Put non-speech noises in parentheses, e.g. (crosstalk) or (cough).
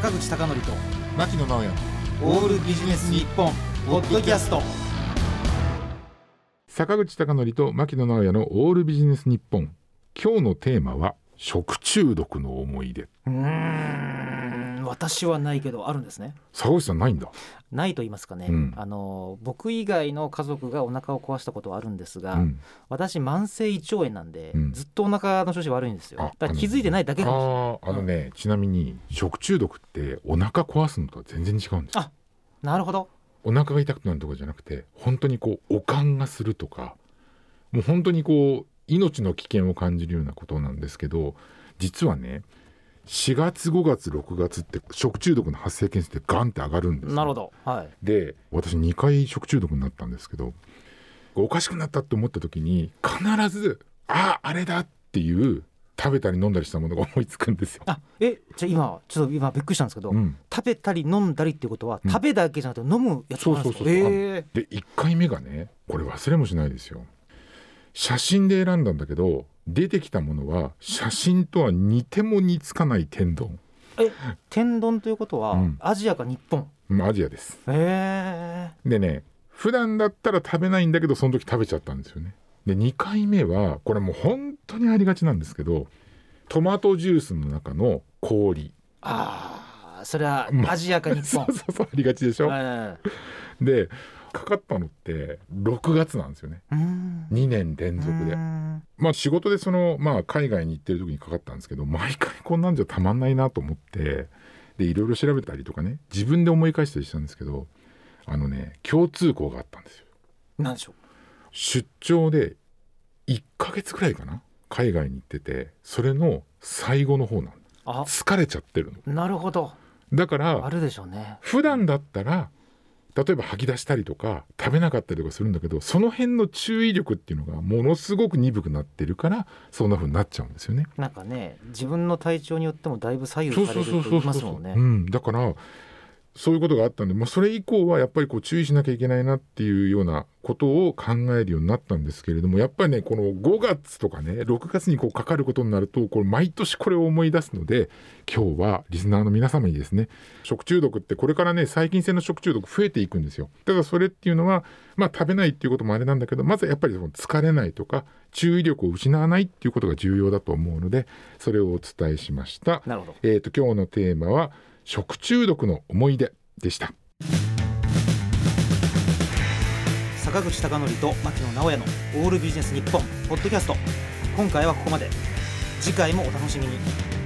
坂口孝則と牧野直哉。オールビジネス日本ポッドキャスト。坂口孝則と牧野直哉のオールビジネス日本。今日のテーマは食中毒の思い出。うーん私はないけどあるんですね。坂口さんないんだ。ないと言いますかね、うん。あの僕以外の家族がお腹を壊したことはあるんですが、うん。私慢性胃腸炎なんで、うん。ずっとお腹の調子悪いんですよ。あだから気づいてないだけかもしれない。あのね、ちなみに食中毒ってお腹壊すのとは全然違うんですあなるほど。お腹が痛くなるとかじゃなくて本当にこう悪寒がするとかもう本当にこう命の危険を感じるようなことなんですけど実はね4月5月6月って食中毒の発生件数ってガンって上がるんですよなるほど。はい。で私2回食中毒になったんですけどおかしくなったって思った時に必ずああれだっていう食べたり飲んだりしたものが思いつくんですよ。あえじゃあ今ちょっと今びっくりしたんですけど、うん、食べたり飲んだりっていうことは、うん。食べだけじゃなくて飲むやつもあるんですか？そうそうそうそう。へで1回目がねこれ忘れもしないですよ。写真で選んだんだけど出てきたものは写真とは似ても似つかない天丼。ーえ天丼ということは、うん。アジアか日本？まあアジアです。へえでね普段だったら食べないんだけどその時食べちゃったんですよね。で2回目はこれもう本当にありがちなんですけどトマトジュースの中の氷。ああそれはまアジアか日 (laughs) そ本うそうそうありがちでしょ？えでかかったのって6月なんですよね。えうん。2年連続で。うん。まあ仕事でその、まあ、海外に行ってる時にかかったんですけど毎回こんなんじゃたまんないなと思ってでいろいろ調べたりとかね自分で思い返したりしたんですけどあのね共通項があったんですよ。なんでしょ出張で1ヶ月くらいかな海外に行っててそれの最後の方なん疲れちゃってるの。なるほど。だからあるでしょうね。普段だったら例えば吐き出したりとか食べなかったりとかするんだけどその辺の注意力っていうのがものすごく鈍くなってるからそんな風になっちゃうんですよね。なんかね自分の体調によってもだいぶ左右されると言いますもんね。うん、だからそういうことがあったんで、まあ、それ以降はやっぱりこう注意しなきゃいけないなっていうようなことを考えるようになったんですけれどもやっぱりねこの5月とかね6月にこうかかることになるとこれ毎年これを思い出すので今日はリスナーの皆様にですね食中毒ってこれからね細菌性の食中毒増えていくんですよだからそれっていうのはまあ食べないっていうこともあれなんだけどまずはやっぱりその疲れないとか注意力を失わないっていうことが重要だと思うのでそれをお伝えしました。なるほどえー、と今日のテーマは食中毒の思い出でした。坂口孝則と牧野直哉のオールビジネス日本ポッドキャスト。今回はここまで。次回もお楽しみに。